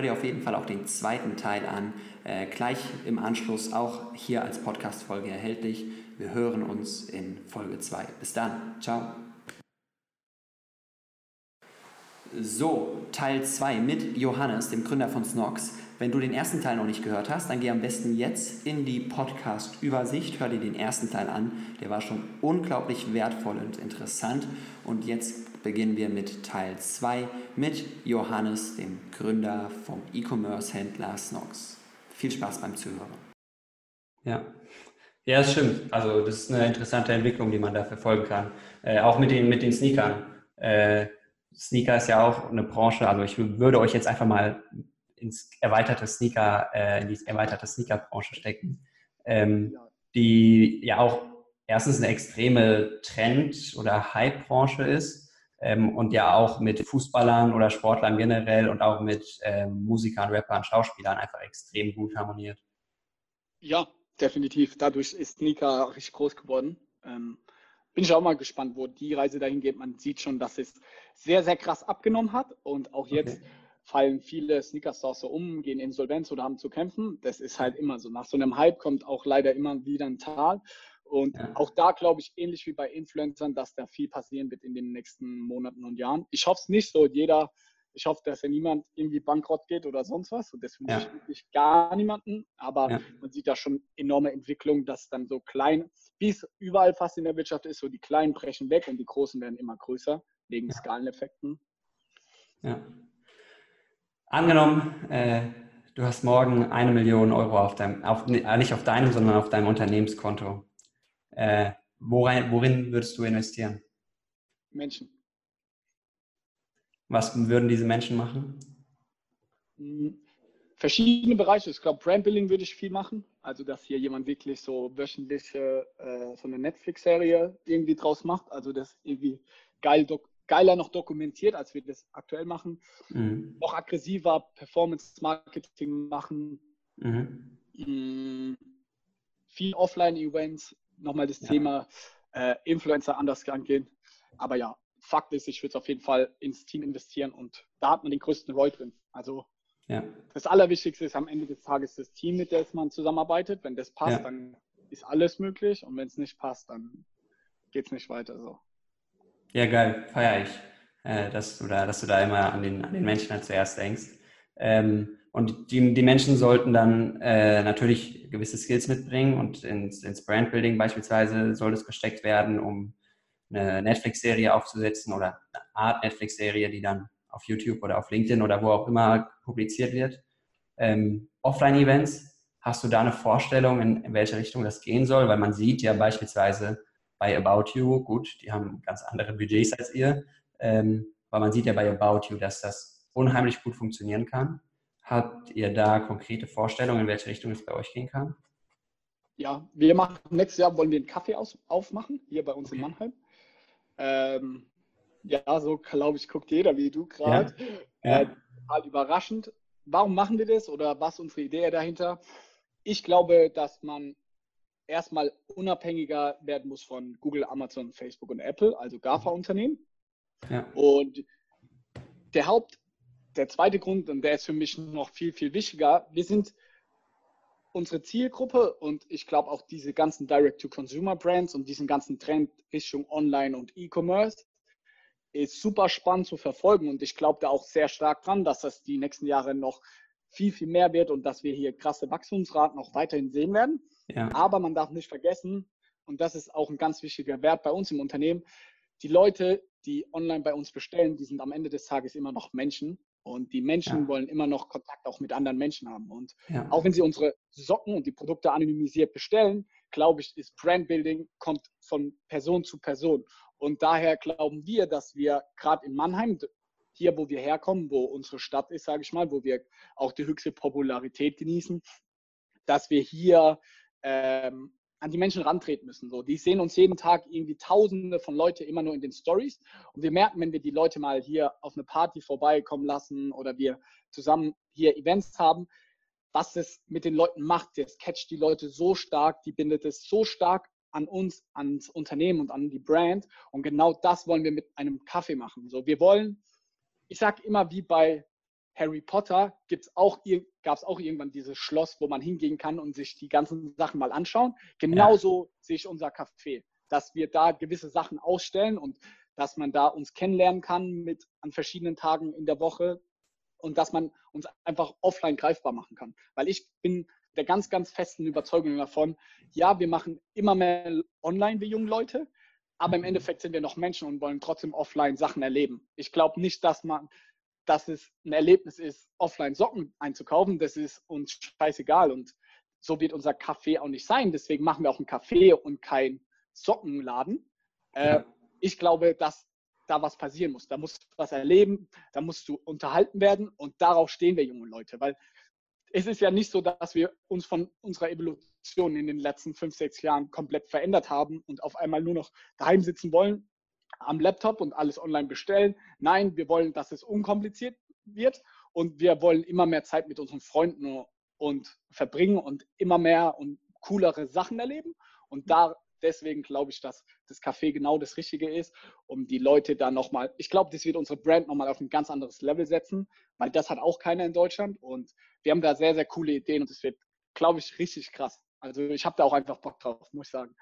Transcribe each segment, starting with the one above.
dir auf jeden Fall auch den zweiten Teil an. Äh, gleich im Anschluss auch hier als Podcast-Folge erhältlich. Wir hören uns in Folge 2. Bis dann. Ciao. So, Teil 2 mit Johannes, dem Gründer von Snox. Wenn du den ersten Teil noch nicht gehört hast, dann geh am besten jetzt in die Podcast-Übersicht, hör dir den ersten Teil an. Der war schon unglaublich wertvoll und interessant. Und jetzt beginnen wir mit Teil 2 mit Johannes, dem Gründer vom E-Commerce-Händler Snox. Viel Spaß beim Zuhören. Ja. Ja, das stimmt. Also das ist eine interessante Entwicklung, die man da verfolgen kann. Äh, auch mit den, mit den Sneakern. Äh, Sneaker ist ja auch eine Branche, also ich würde euch jetzt einfach mal ins erweiterte Sneaker, äh, in die erweiterte Sneaker-Branche stecken, ähm, die ja auch erstens eine extreme Trend- oder Hype-Branche ist ähm, und ja auch mit Fußballern oder Sportlern generell und auch mit ähm, Musikern, Rappern, Schauspielern einfach extrem gut harmoniert. Ja, definitiv. Dadurch ist Sneaker richtig groß geworden. Ähm, bin ich auch mal gespannt, wo die Reise dahin geht. Man sieht schon, dass es sehr, sehr krass abgenommen hat und auch jetzt okay. Fallen viele Sneaker-Stores so um, gehen insolvenz oder haben zu kämpfen. Das ist halt immer so. Nach so einem Hype kommt auch leider immer wieder ein Tal. Und ja. auch da glaube ich, ähnlich wie bei Influencern, dass da viel passieren wird in den nächsten Monaten und Jahren. Ich hoffe es nicht so. Jeder, ich hoffe, dass ja niemand irgendwie bankrott geht oder sonst was. Und das wünsche ja. ich wirklich gar niemanden. Aber ja. man sieht da schon enorme Entwicklung, dass dann so klein, wie es überall fast in der Wirtschaft ist, so die Kleinen brechen weg und die Großen werden immer größer, wegen Skaleneffekten. Ja. Angenommen, äh, du hast morgen eine Million Euro auf deinem, auf, äh, nicht auf deinem, sondern auf deinem Unternehmenskonto. Äh, worin, worin würdest du investieren? Menschen. Was würden diese Menschen machen? Hm, verschiedene Bereiche. Ich glaube, Brandbuilding würde ich viel machen. Also, dass hier jemand wirklich so wöchentliche, äh, so eine Netflix-Serie irgendwie draus macht. Also, das irgendwie geil geiler noch dokumentiert, als wir das aktuell machen. Mhm. Noch aggressiver Performance-Marketing machen. Mhm. Mhm. Viel Offline-Events, nochmal das ja. Thema äh, Influencer anders angehen. Aber ja, Fakt ist, ich würde auf jeden Fall ins Team investieren und da hat man den größten Roll drin. Also ja. das Allerwichtigste ist am Ende des Tages das Team, mit dem man zusammenarbeitet. Wenn das passt, ja. dann ist alles möglich und wenn es nicht passt, dann geht es nicht weiter so. Ja, geil, feiere ich, äh, dass, du da, dass du da immer an den, an den Menschen halt zuerst denkst. Ähm, und die, die Menschen sollten dann äh, natürlich gewisse Skills mitbringen und ins, ins Brandbuilding beispielsweise soll es gesteckt werden, um eine Netflix-Serie aufzusetzen oder eine Art Netflix-Serie, die dann auf YouTube oder auf LinkedIn oder wo auch immer publiziert wird. Ähm, Offline-Events, hast du da eine Vorstellung, in, in, welche Richtung das gehen soll? Weil man sieht ja beispielsweise bei About You, gut, die haben ganz andere Budgets als ihr, ähm, aber man sieht ja bei About You, dass das unheimlich gut funktionieren kann. Habt ihr da konkrete Vorstellungen, in welche Richtung es bei euch gehen kann? Ja, wir machen nächstes Jahr wollen wir einen Kaffee aus, aufmachen, hier bei uns okay. in Mannheim. Ähm, ja, so glaube ich, guckt jeder wie du gerade. Ja. Äh, total überraschend. Warum machen wir das oder was ist unsere Idee dahinter? Ich glaube, dass man erstmal unabhängiger werden muss von Google, Amazon, Facebook und Apple, also GAFA-Unternehmen. Ja. Und der Haupt, der zweite Grund, und der ist für mich noch viel, viel wichtiger, wir sind unsere Zielgruppe und ich glaube auch diese ganzen Direct-to-Consumer-Brands und diesen ganzen Trend Richtung Online und E-Commerce ist super spannend zu verfolgen und ich glaube da auch sehr stark dran, dass das die nächsten Jahre noch viel, viel mehr wird und dass wir hier krasse Wachstumsraten auch weiterhin sehen werden. Ja. Aber man darf nicht vergessen, und das ist auch ein ganz wichtiger Wert bei uns im Unternehmen, die Leute, die online bei uns bestellen, die sind am Ende des Tages immer noch Menschen und die Menschen ja. wollen immer noch Kontakt auch mit anderen Menschen haben. Und ja. auch wenn sie unsere Socken und die Produkte anonymisiert bestellen, glaube ich, ist Brandbuilding kommt von Person zu Person. Und daher glauben wir, dass wir gerade in Mannheim, hier wo wir herkommen, wo unsere Stadt ist, sage ich mal, wo wir auch die höchste Popularität genießen, dass wir hier ähm, an die Menschen rantreten müssen. So, die sehen uns jeden Tag irgendwie Tausende von Leuten immer nur in den Stories und wir merken, wenn wir die Leute mal hier auf eine Party vorbeikommen lassen oder wir zusammen hier Events haben, was es mit den Leuten macht. Das catcht die Leute so stark, die bindet es so stark an uns, ans Unternehmen und an die Brand und genau das wollen wir mit einem Kaffee machen. So, wir wollen, ich sage immer wie bei Harry Potter gab es auch irgendwann dieses Schloss, wo man hingehen kann und sich die ganzen Sachen mal anschauen. Genauso ja. sehe ich unser Café, dass wir da gewisse Sachen ausstellen und dass man da uns kennenlernen kann mit an verschiedenen Tagen in der Woche und dass man uns einfach offline greifbar machen kann. Weil ich bin der ganz, ganz festen Überzeugung davon, ja, wir machen immer mehr online wie junge Leute, aber im Endeffekt sind wir noch Menschen und wollen trotzdem offline Sachen erleben. Ich glaube nicht, dass man, dass es ein Erlebnis ist, offline Socken einzukaufen. Das ist uns scheißegal und so wird unser Café auch nicht sein. Deswegen machen wir auch ein Café und kein Sockenladen. Äh, ich glaube, dass da was passieren muss. Da musst du was erleben, da musst du unterhalten werden und darauf stehen wir junge Leute, weil es ist ja nicht so, dass wir uns von unserer Evolution in den letzten fünf, sechs Jahren komplett verändert haben und auf einmal nur noch daheim sitzen wollen am Laptop und alles online bestellen. Nein, wir wollen, dass es unkompliziert wird und wir wollen immer mehr Zeit mit unseren Freunden und verbringen und immer mehr und coolere Sachen erleben. Und da deswegen glaube ich, dass das Café genau das Richtige ist, um die Leute da nochmal, ich glaube, das wird unsere Brand nochmal auf ein ganz anderes Level setzen, weil das hat auch keiner in Deutschland und wir haben da sehr, sehr coole Ideen und es wird, glaube ich, richtig krass. Also ich habe da auch einfach Bock drauf, muss ich sagen.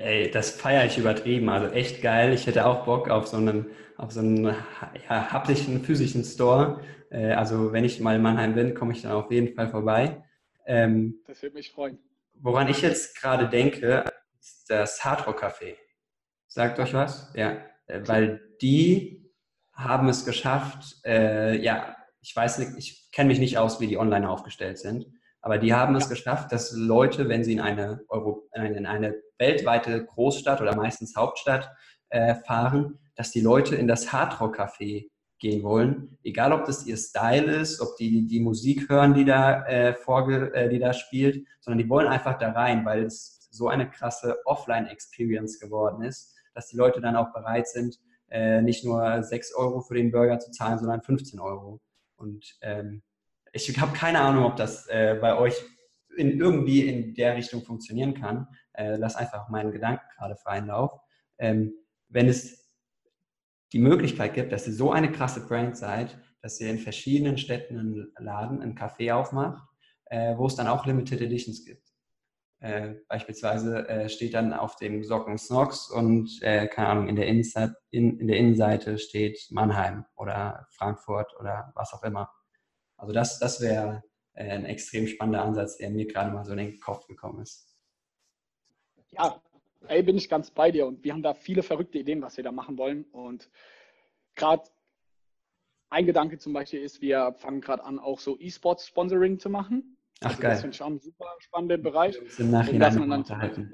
Ey, das feiere ich übertrieben. Also echt geil. Ich hätte auch Bock auf so einen, auf so einen ja, haptischen, physischen Store. Äh, also wenn ich mal in Mannheim bin, komme ich dann auf jeden Fall vorbei. Ähm, das würde mich freuen. Woran ich jetzt gerade denke, ist das Hardrock Café. Sagt euch was? Ja, äh, weil die haben es geschafft, äh, ja, ich weiß nicht, ich kenne mich nicht aus, wie die online aufgestellt sind, aber die haben es geschafft, dass Leute, wenn sie in eine, Euro, in eine weltweite Großstadt oder meistens Hauptstadt äh, fahren, dass die Leute in das Hardrock Café gehen wollen, egal ob das ihr Style ist, ob die die Musik hören, die da äh, vorge, äh, die da spielt, sondern die wollen einfach da rein, weil es so eine krasse Offline-Experience geworden ist, dass die Leute dann auch bereit sind, äh, nicht nur 6 Euro für den Burger zu zahlen, sondern 15 Euro. Und ähm, ich habe keine Ahnung, ob das äh, bei euch in, irgendwie in der Richtung funktionieren kann. Äh, lass einfach meinen Gedanken gerade freien Lauf. Ähm, wenn es die Möglichkeit gibt, dass ihr so eine krasse Brand seid, dass ihr in verschiedenen Städten einen Laden, ein Café aufmacht, äh, wo es dann auch Limited Editions gibt. Äh, beispielsweise äh, steht dann auf dem Socken Snox und, äh, keine Ahnung, in der, in, in der Innenseite steht Mannheim oder Frankfurt oder was auch immer. Also das, das wäre äh, ein extrem spannender Ansatz, der mir gerade mal so in den Kopf gekommen ist. Ja, ey, bin ich ganz bei dir und wir haben da viele verrückte Ideen, was wir da machen wollen und gerade ein Gedanke zum Beispiel ist, wir fangen gerade an, auch so E-Sports-Sponsoring zu machen. Ach, also geil. Das finde ich auch einen super spannenden Bereich. Im Nachhinein und, dann unterhalten.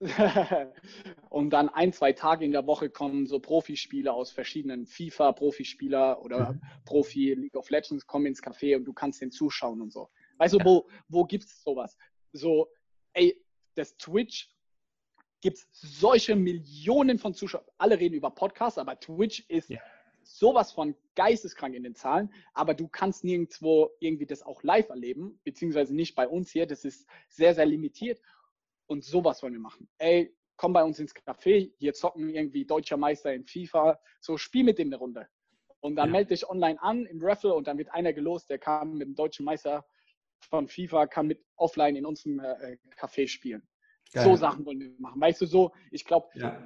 und dann ein, zwei Tage in der Woche kommen so Profispieler aus verschiedenen FIFA-Profispieler oder mhm. Profi League of Legends kommen ins Café und du kannst den zuschauen und so. Weißt du, ja. wo, wo gibt es sowas? So, ey, das Twitch gibt es solche Millionen von Zuschauern. Alle reden über Podcasts, aber Twitch ist ja sowas von geisteskrank in den Zahlen, aber du kannst nirgendwo irgendwie das auch live erleben, beziehungsweise nicht bei uns hier. Das ist sehr, sehr limitiert. Und sowas wollen wir machen. Ey, komm bei uns ins Café, hier zocken irgendwie deutscher Meister in FIFA, so spiel mit dem eine Runde. Und dann ja. melde dich online an im Raffle und dann wird einer gelost, der kann mit dem deutschen Meister von FIFA, kann mit offline in unserem äh, Café spielen. Geil. So Sachen wollen wir machen. Weißt du, so, ich glaube, ja.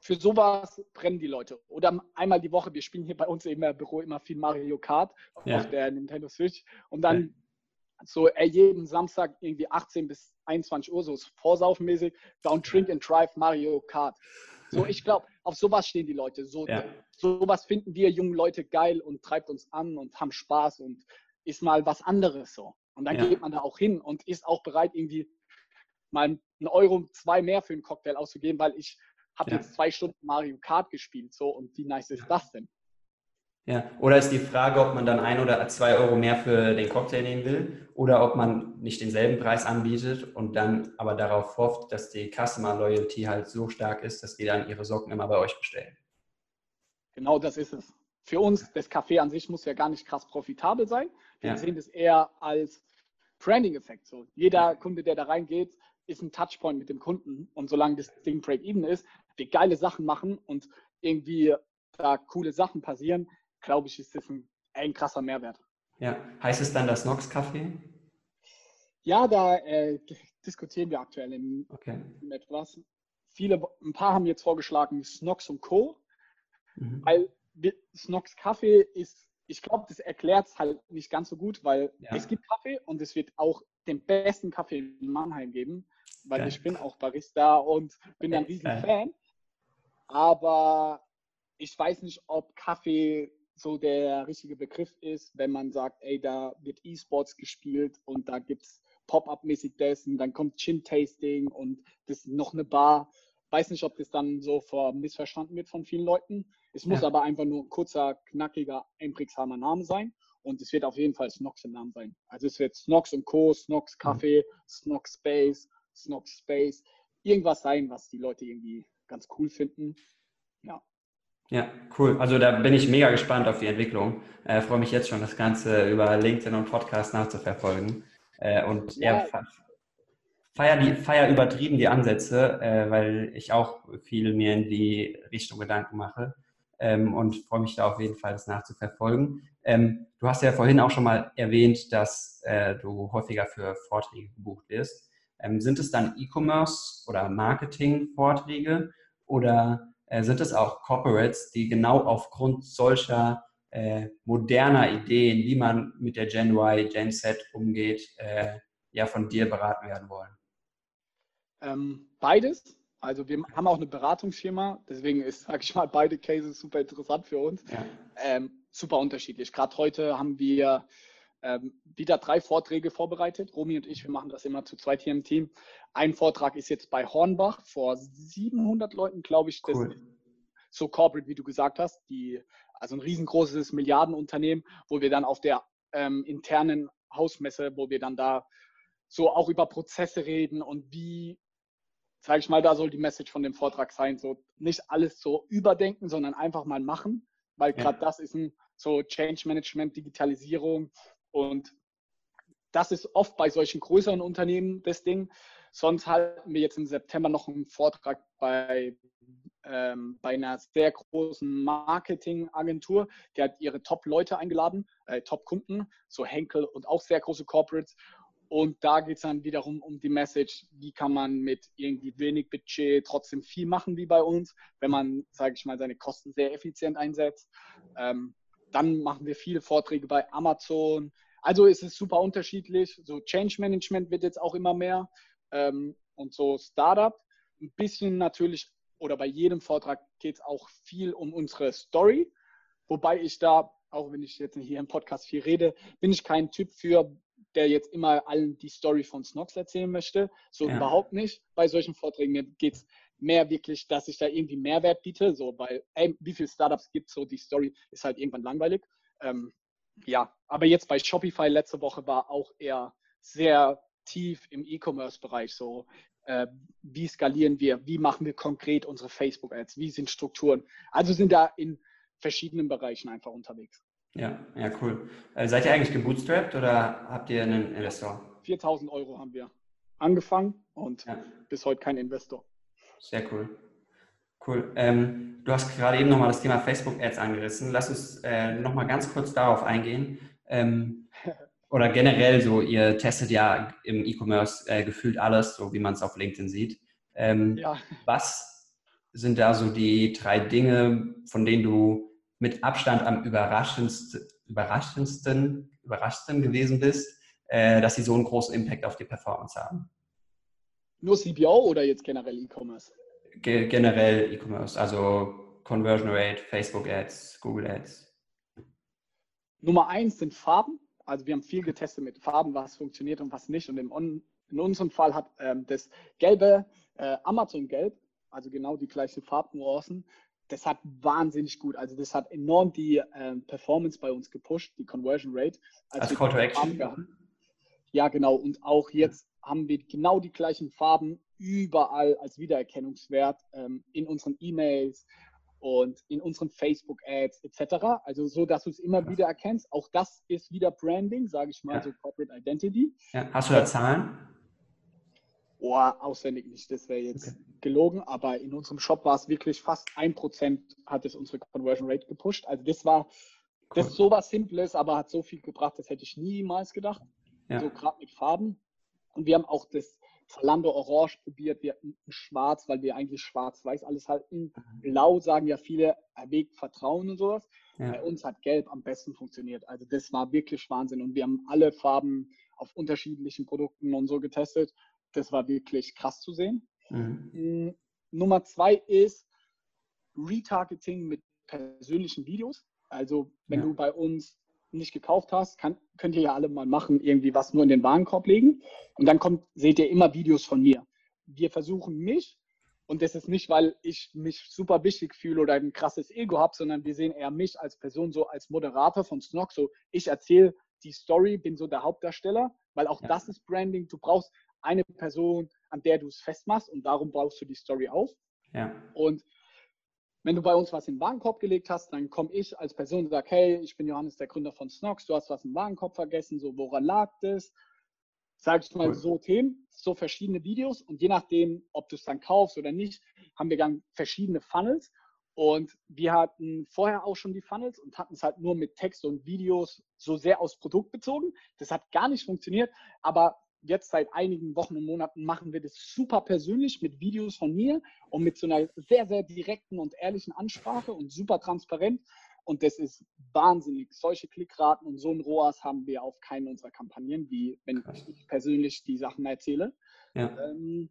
für sowas brennen die Leute. Oder einmal die Woche, wir spielen hier bei uns im Büro immer viel Mario Kart ja. auf der Nintendo Switch. Und dann. So ey, jeden Samstag irgendwie 18 bis 21 Uhr, so vorsaufenmäßig, Down Drink and Drive Mario Kart. So, ich glaube, auf sowas stehen die Leute. So, ja. Sowas finden wir jungen Leute geil und treibt uns an und haben Spaß und ist mal was anderes so. Und dann geht man da auch hin und ist auch bereit, irgendwie mal einen Euro, zwei mehr für einen Cocktail auszugeben, weil ich habe ja. jetzt zwei Stunden Mario Kart gespielt, so und wie nice ist das denn? Ja, oder ist die Frage, ob man dann ein oder zwei Euro mehr für den Cocktail nehmen will oder ob man nicht denselben Preis anbietet und dann aber darauf hofft, dass die Customer Loyalty halt so stark ist, dass die dann ihre Socken immer bei euch bestellen. Genau das ist es. Für uns, das Café an sich muss ja gar nicht krass profitabel sein. Wir ja. sehen das eher als Branding-Effekt. So. Jeder Kunde, der da reingeht, ist ein Touchpoint mit dem Kunden. Und solange das Ding Break-Even ist, wir geile Sachen machen und irgendwie da coole Sachen passieren, glaube ich, ist das ein ein krasser Mehrwert. Ja, heißt es dann das Nox-Kaffee? Ja, da äh, diskutieren wir aktuell in, okay. in etwas. Viele, ein paar haben jetzt vorgeschlagen Snox und Co. Mhm. Weil Snox Kaffee ist, ich glaube, das erklärt es halt nicht ganz so gut, weil ja. es gibt Kaffee und es wird auch den besten Kaffee in Mannheim geben, weil Geil. ich bin auch Barista und bin ein riesen Fan. Aber ich weiß nicht, ob Kaffee so der richtige Begriff ist, wenn man sagt, ey, da wird E-Sports gespielt und da gibt es Pop-up-mäßig dessen, dann kommt Chin-Tasting und das ist noch eine Bar. Weiß nicht, ob das dann so missverstanden wird von vielen Leuten. Es muss ja. aber einfach nur ein kurzer, knackiger, einprägsamer Name sein. Und es wird auf jeden Fall Snox im Namen sein. Also es wird Snox und Co., Snox Kaffee, mhm. Snox Space, Snox Space. Irgendwas sein, was die Leute irgendwie ganz cool finden. Ja. Ja, cool. Also da bin ich mega gespannt auf die Entwicklung. Äh, freue mich jetzt schon, das Ganze über LinkedIn und Podcast nachzuverfolgen. Äh, und ja, feier, die, feier übertrieben die Ansätze, äh, weil ich auch viel mir in die Richtung Gedanken mache ähm, und freue mich da auf jeden Fall, das nachzuverfolgen. Ähm, du hast ja vorhin auch schon mal erwähnt, dass äh, du häufiger für Vorträge gebucht wirst. Ähm, sind es dann E-Commerce oder Marketing-Vorträge oder äh, sind es auch Corporates, die genau aufgrund solcher äh, moderner Ideen, wie man mit der Gen Y, Gen Z umgeht, äh, ja von dir beraten werden wollen? Ähm, beides. Also wir haben auch eine Beratungsfirma, deswegen ist, sage ich mal, beide Cases super interessant für uns. Ja. Ähm, super unterschiedlich. Gerade heute haben wir ähm, wieder drei Vorträge vorbereitet. Romy und ich, wir machen das immer zu zweit hier im Team. Ein Vortrag ist jetzt bei Hornbach vor 700 Leuten, glaube ich. Cool. so corporate, wie du gesagt hast. Die, also ein riesengroßes Milliardenunternehmen, wo wir dann auf der ähm, internen Hausmesse, wo wir dann da so auch über Prozesse reden und wie sage ich mal, da soll die Message von dem Vortrag sein, so nicht alles so überdenken, sondern einfach mal machen, weil gerade ja. das ist ein so Change Management, Digitalisierung und das ist oft bei solchen größeren Unternehmen das Ding. Sonst halten wir jetzt im September noch einen Vortrag bei, ähm, bei einer sehr großen Marketingagentur. Die hat ihre Top-Leute eingeladen, äh, Top-Kunden, so Henkel und auch sehr große Corporates. Und da geht es dann wiederum um die Message, wie kann man mit irgendwie wenig Budget trotzdem viel machen wie bei uns, wenn man, sage ich mal, seine Kosten sehr effizient einsetzt. Ähm, dann machen wir viele Vorträge bei Amazon. Also es ist super unterschiedlich. So Change Management wird jetzt auch immer mehr ähm, und so Startup. Ein bisschen natürlich oder bei jedem Vortrag geht es auch viel um unsere Story. Wobei ich da, auch wenn ich jetzt hier im Podcast viel rede, bin ich kein Typ für, der jetzt immer allen die Story von Snox erzählen möchte. So ja. überhaupt nicht. Bei solchen Vorträgen geht es mehr wirklich, dass ich da irgendwie Mehrwert biete. So, weil, ey, wie viele Startups gibt es so, die Story ist halt irgendwann langweilig. Ähm, ja, aber jetzt bei Shopify letzte Woche war auch eher sehr tief im E-Commerce-Bereich so. Äh, wie skalieren wir? Wie machen wir konkret unsere Facebook-Ads? Wie sind Strukturen? Also sind da in verschiedenen Bereichen einfach unterwegs. Ja, ja, cool. Äh, seid ihr eigentlich gebootstrapped oder habt ihr einen Investor? 4000 Euro haben wir angefangen und ja. bis heute kein Investor. Sehr cool. Cool. Ähm, du hast gerade eben nochmal das Thema Facebook-Ads angerissen. Lass uns äh, nochmal ganz kurz darauf eingehen. Ähm, oder generell so, ihr testet ja im E-Commerce äh, gefühlt alles, so wie man es auf LinkedIn sieht. Ähm, ja. Was sind da so die drei Dinge, von denen du mit Abstand am überraschendsten, überraschendsten, überraschendsten gewesen bist, äh, dass sie so einen großen Impact auf die Performance haben? Nur CPO oder jetzt generell E-Commerce? Ge generell E-Commerce, also Conversion Rate, Facebook Ads, Google Ads. Nummer eins sind Farben. Also wir haben viel getestet mit Farben, was funktioniert und was nicht. Und im, in unserem Fall hat ähm, das gelbe äh, Amazon Gelb, also genau die gleichen Farbnuancen, das hat wahnsinnig gut, also das hat enorm die äh, Performance bei uns gepusht, die Conversion Rate. Als, als Call to Action. Ja, genau. Und auch jetzt haben wir genau die gleichen Farben überall als Wiedererkennungswert ähm, in unseren E-Mails und in unseren Facebook-Ads etc. Also so, dass du es immer wieder erkennst. Auch das ist wieder Branding, sage ich mal, ja. so Corporate Identity. Ja. Hast du da Zahlen? Oh, auswendig nicht, das wäre jetzt okay. gelogen, aber in unserem Shop war es wirklich fast ein Prozent hat es unsere Conversion Rate gepusht. Also das war Das ist sowas Simples, aber hat so viel gebracht, das hätte ich niemals gedacht. Ja. So gerade mit Farben. Und wir haben auch das Zalando Orange probiert, wir hatten Schwarz, weil wir eigentlich schwarz-weiß alles halten. Mhm. Blau sagen ja viele, erwägt Vertrauen und sowas. Ja. Bei uns hat Gelb am besten funktioniert. Also das war wirklich Wahnsinn. Und wir haben alle Farben auf unterschiedlichen Produkten und so getestet. Das war wirklich krass zu sehen. Mhm. Mm, Nummer zwei ist Retargeting mit persönlichen Videos. Also wenn Ja. du bei uns nicht gekauft hast, kann, könnt ihr ja alle mal machen, irgendwie was nur in den Warenkorb legen. Und dann kommt, seht ihr immer Videos von mir. Wir versuchen mich, und das ist nicht, weil ich mich super wichtig fühle oder ein krasses Ego habe, sondern wir sehen eher mich als Person so als Moderator von Snog. So, ich erzähle die Story, bin so der Hauptdarsteller, weil auch Ja. das ist Branding. Du brauchst eine Person, an der du es festmachst und darum baust du die Story auf. Ja. Und wenn du bei uns was in den Warenkorb gelegt hast, dann komme ich als Person und sage, hey, ich bin Johannes, der Gründer von Snox, du hast was im Warenkorb vergessen, so woran lag das? Sag ich mal Cool. so Themen, so verschiedene Videos und je nachdem, ob du es dann kaufst oder nicht, haben wir dann verschiedene Funnels und wir hatten vorher auch schon die Funnels und hatten es halt nur mit Text und Videos so sehr aufs Produkt bezogen. Das hat gar nicht funktioniert, aber jetzt seit einigen Wochen und Monaten machen wir das super persönlich mit Videos von mir und mit so einer sehr, sehr direkten und ehrlichen Ansprache und super transparent. Und das ist wahnsinnig. Solche Klickraten und so ein ROAS haben wir auf keinen unserer Kampagnen, wie wenn Krass. ich persönlich die Sachen erzähle. Ja. Ähm,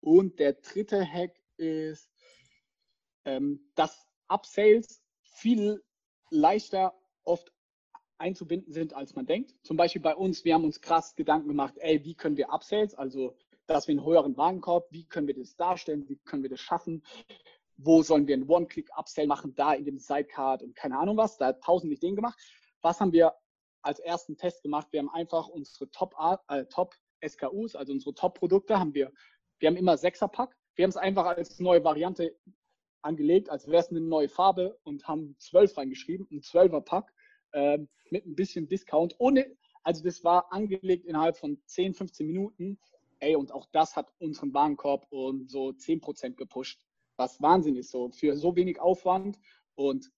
und der dritte Hack ist, ähm, dass Upsales viel leichter oft einzubinden sind, als man denkt. Zum Beispiel bei uns, wir haben uns krass Gedanken gemacht, ey, wie können wir Upsales, also dass wir einen höheren Warenkorb, wie können wir das darstellen, wie können wir das schaffen, wo sollen wir einen One-Click-Upsell machen, da in dem Sidecard und keine Ahnung was, da hat tausend Ideen gemacht. Was haben wir als ersten Test gemacht? Wir haben einfach unsere Top, äh, Top also unsere Top-Produkte, haben wir, wir haben immer Sechser-Pack. Wir haben es einfach als neue Variante angelegt, als wäre es eine neue Farbe und haben zwölf reingeschrieben, ein Zwölfer-Pack ähm, mit ein bisschen Discount. Ohne, also das war angelegt innerhalb von 10, 15 Minuten. Ey, und auch das hat unseren Warenkorb um so 10% gepusht, was Wahnsinn ist, so für so wenig Aufwand und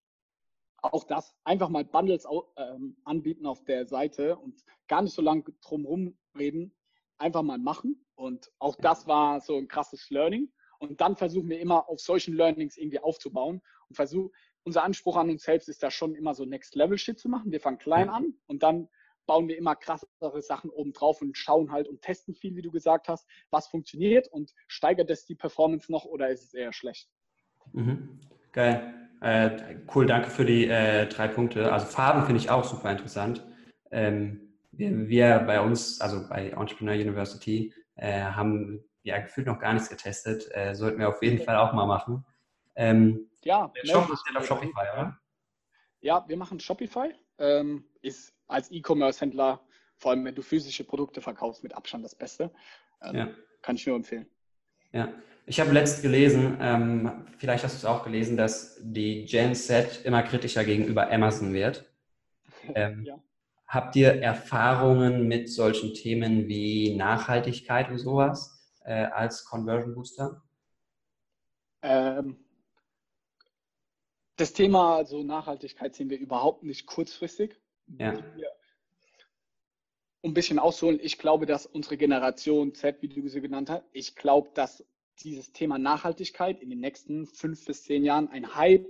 auch das einfach mal Bundles ähm, anbieten auf der Seite und gar nicht so lange drum reden, einfach mal machen. Und auch das war so ein krasses Learning. Und dann versuchen wir immer auf solchen Learnings irgendwie aufzubauen und versuchen, unser Anspruch an uns selbst ist da schon immer so Next Level Shit zu machen. Wir fangen klein an und dann bauen wir immer krassere Sachen oben drauf und schauen halt und testen viel, wie du gesagt hast, was funktioniert und steigert es die Performance noch oder ist es eher schlecht? Mhm. Geil. Äh, cool, danke für die äh, drei Punkte. Also Farben finde ich auch super interessant. Ähm, wir, wir bei uns, also bei Entrepreneur University, äh, haben ja gefühlt noch gar nichts getestet. Äh, sollten wir auf jeden Fall auch mal machen. Ähm, Ja, der Shop ist ja auf. Shopify, oder? Ja, wir machen Shopify. Ähm, ist als E-Commerce-Händler, vor allem wenn du physische Produkte verkaufst, mit Abstand das Beste. Ähm, Ja. Kann ich nur empfehlen. Ja, ich habe letzt gelesen, ähm, vielleicht hast du es auch gelesen, dass die Gen Z immer kritischer gegenüber Amazon wird. Ähm, Ja. Habt ihr Erfahrungen mit solchen Themen wie Nachhaltigkeit und sowas äh, als Conversion Booster? Ähm, das Thema also Nachhaltigkeit sehen wir überhaupt nicht kurzfristig. Ja. Um ein bisschen auszuholen, ich glaube, dass unsere Generation Z, wie du sie genannt hast, ich glaube, dass dieses Thema Nachhaltigkeit in den nächsten fünf bis zehn Jahren ein Hype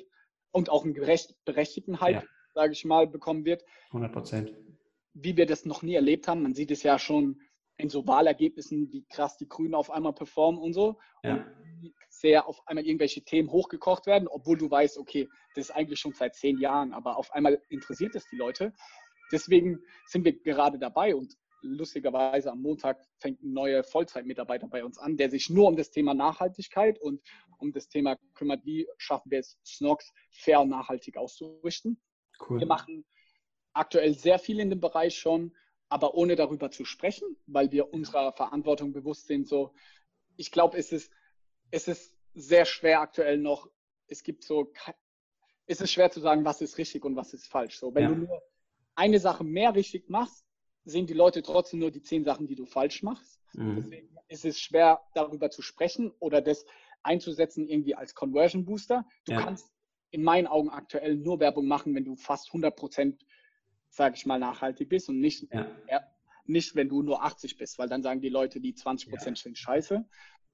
und auch einen berechtigten Hype, Ja. sage ich mal, bekommen wird, 100 Prozent. wie wir das noch nie erlebt haben. Man sieht es ja schon in so Wahlergebnissen, wie krass die Grünen auf einmal performen und so. Ja. Und wie sehr auf einmal irgendwelche Themen hochgekocht werden, obwohl du weißt, okay, das ist eigentlich schon seit zehn Jahren, aber auf einmal interessiert es die Leute. Deswegen sind wir gerade dabei und lustigerweise am Montag fängt ein neuer Vollzeitmitarbeiter bei uns an, der sich nur um das Thema Nachhaltigkeit und um das Thema kümmert, wie schaffen wir es, Snox fair und nachhaltig auszurichten. Cool. Wir machen aktuell sehr viel in dem Bereich schon, aber ohne darüber zu sprechen, weil wir unserer Verantwortung bewusst sind. So, ich glaube, es ist, es ist sehr schwer aktuell noch. Es gibt so, es ist schwer zu sagen, was ist richtig und was ist falsch. So, wenn Ja. du nur eine Sache mehr richtig machst, sehen die Leute trotzdem nur die zehn Sachen, die du falsch machst. Mhm. Deswegen ist es schwer, darüber zu sprechen oder das einzusetzen irgendwie als Conversion Booster. Du Ja. kannst in meinen Augen aktuell nur Werbung machen, wenn du fast 100 Prozent, sage ich mal, nachhaltig bist und nicht, ja. Nicht, wenn du nur 80 bist, weil dann sagen die Leute, die 20 Prozent ja. sind scheiße.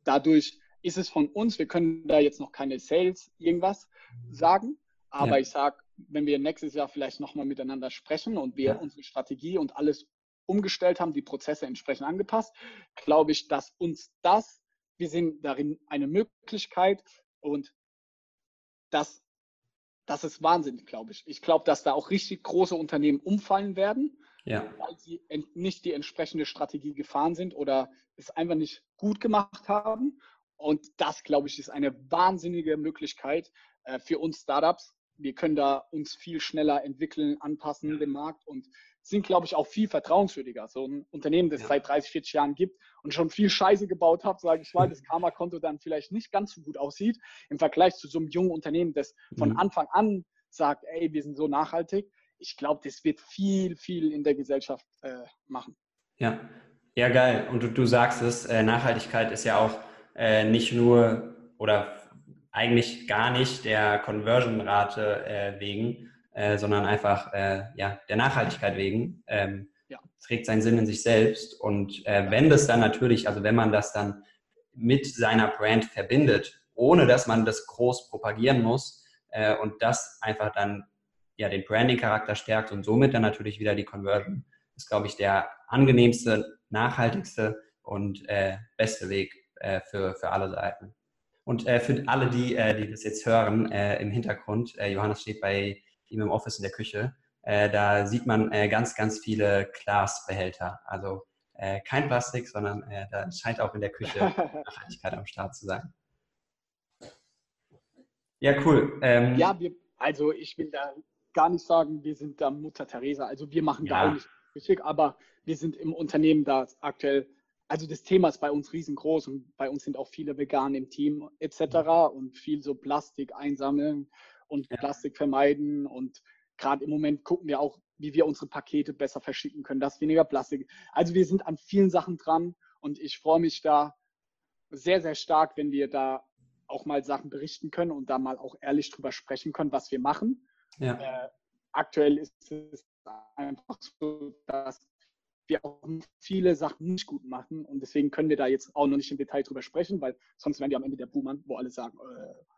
Dadurch ist es von uns, wir können da jetzt noch keine Sales irgendwas sagen, aber ja. ich sage, wenn wir nächstes Jahr vielleicht nochmal miteinander sprechen und wir ja. unsere Strategie und alles umgestellt haben, die Prozesse entsprechend angepasst, glaube ich, dass uns das, wir sehen darin eine Möglichkeit und das, das ist wahnsinnig, glaube ich. Ich glaube, dass da auch richtig große Unternehmen umfallen werden, ja. weil sie nicht die entsprechende Strategie gefahren sind oder es einfach nicht gut gemacht haben. Und das, glaube ich, ist eine wahnsinnige Möglichkeit äh, für uns Startups. Wir können da uns viel schneller entwickeln, anpassen dem Markt und sind, glaube ich, auch viel vertrauenswürdiger. So ein Unternehmen, das ja. seit 30, 40 Jahren gibt und schon viel Scheiße gebaut hat, sage ich mal, das Karma-Konto dann vielleicht nicht ganz so gut aussieht im Vergleich zu so einem jungen Unternehmen, das von mhm. Anfang an sagt, ey, wir sind so nachhaltig. Ich glaube, das wird viel, viel in der Gesellschaft äh, machen. Ja, ja, geil. Und du, du sagst es, äh, Nachhaltigkeit ist ja auch äh, nicht nur oder eigentlich gar nicht der Conversion-Rate äh, wegen, äh, sondern einfach äh, ja, der Nachhaltigkeit wegen. Ähm, ja. trägt seinen Sinn in sich selbst. Und äh, wenn das dann natürlich, also wenn man das dann mit seiner Brand verbindet, ohne dass man das groß propagieren muss äh, und das einfach dann ja den Branding-Charakter stärkt und somit dann natürlich wieder die Conversion, ist, glaube ich, der angenehmste, nachhaltigste und äh, beste Weg für, für alle Seiten. Und für alle, die, die das jetzt hören im Hintergrund, Johannes steht bei ihm im Office in der Küche, äh, da sieht man ganz, ganz viele Glasbehälter. Also kein Plastik, sondern da scheint auch in der Küche Nachhaltigkeit am Start zu sein. Ja, cool. Ähm, ja, wir, also ich will da gar nicht sagen, wir sind da Mutter Teresa. Also wir machen ja. da auch nicht richtig, aber wir sind im Unternehmen da aktuell also das Thema ist bei uns riesengroß und bei uns sind auch viele vegan im Team etc. und viel so Plastik einsammeln und ja. Plastik vermeiden und gerade im Moment gucken wir auch, wie wir unsere Pakete besser verschicken können, dass weniger Plastik. Also wir sind an vielen Sachen dran und ich freue mich da sehr, sehr stark, wenn wir da auch mal Sachen berichten können und da mal auch ehrlich drüber sprechen können, was wir machen. Ja. Äh, aktuell ist es einfach so, dass wir auch viele Sachen nicht gut machen und deswegen können wir da jetzt auch noch nicht im Detail drüber sprechen, weil sonst wären wir am Ende der Buhmann, wo alle sagen.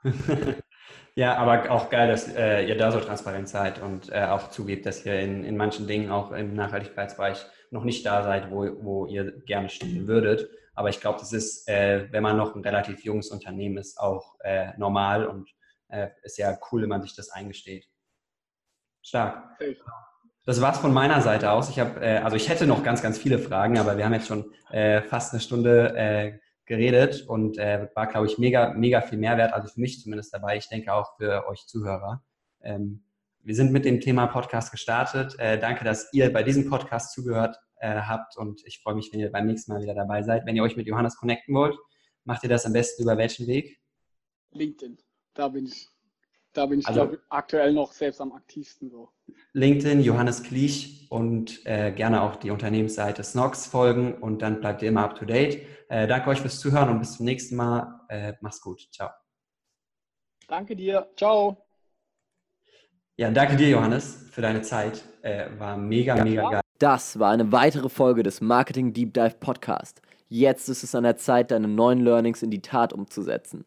Äh. ja, aber auch geil, dass äh, ihr da so transparent seid und äh, auch zugebt, dass ihr in, in manchen Dingen auch im Nachhaltigkeitsbereich noch nicht da seid, wo, wo ihr gerne stehen würdet. Aber ich glaube, das ist, äh, wenn man noch ein relativ junges Unternehmen ist, auch äh, normal und äh, ist ja cool, wenn man sich das eingesteht. Stark. Safe. Das war's von meiner Seite aus. Ich habe, äh, also ich hätte noch ganz, ganz viele Fragen, aber wir haben jetzt schon äh, fast eine Stunde äh, geredet und äh, war, glaube ich, mega, mega viel Mehrwert, also für mich zumindest dabei. Ich denke auch für euch Zuhörer. Ähm, wir sind mit dem Thema Podcast gestartet. Äh, danke, dass ihr bei diesem Podcast zugehört äh, habt und ich freue mich, wenn ihr beim nächsten Mal wieder dabei seid. Wenn ihr euch mit Johannes connecten wollt, macht ihr das am besten über welchen Weg? LinkedIn. Da bin ich da bin ich, also, glaube aktuell noch selbst am aktivsten so. LinkedIn, Johannes Kliech und äh, gerne auch die Unternehmensseite Snox folgen und dann bleibt ihr immer up to date. Äh, danke euch fürs Zuhören und bis zum nächsten Mal. Äh, mach's gut. Ciao. Danke dir. Ciao. Ja, danke dir, Johannes, für deine Zeit. Äh, war mega, ja, mega geil. Das war eine weitere Folge des Marketing Deep Dive Podcast. Jetzt ist es an der Zeit, deine neuen Learnings in die Tat umzusetzen.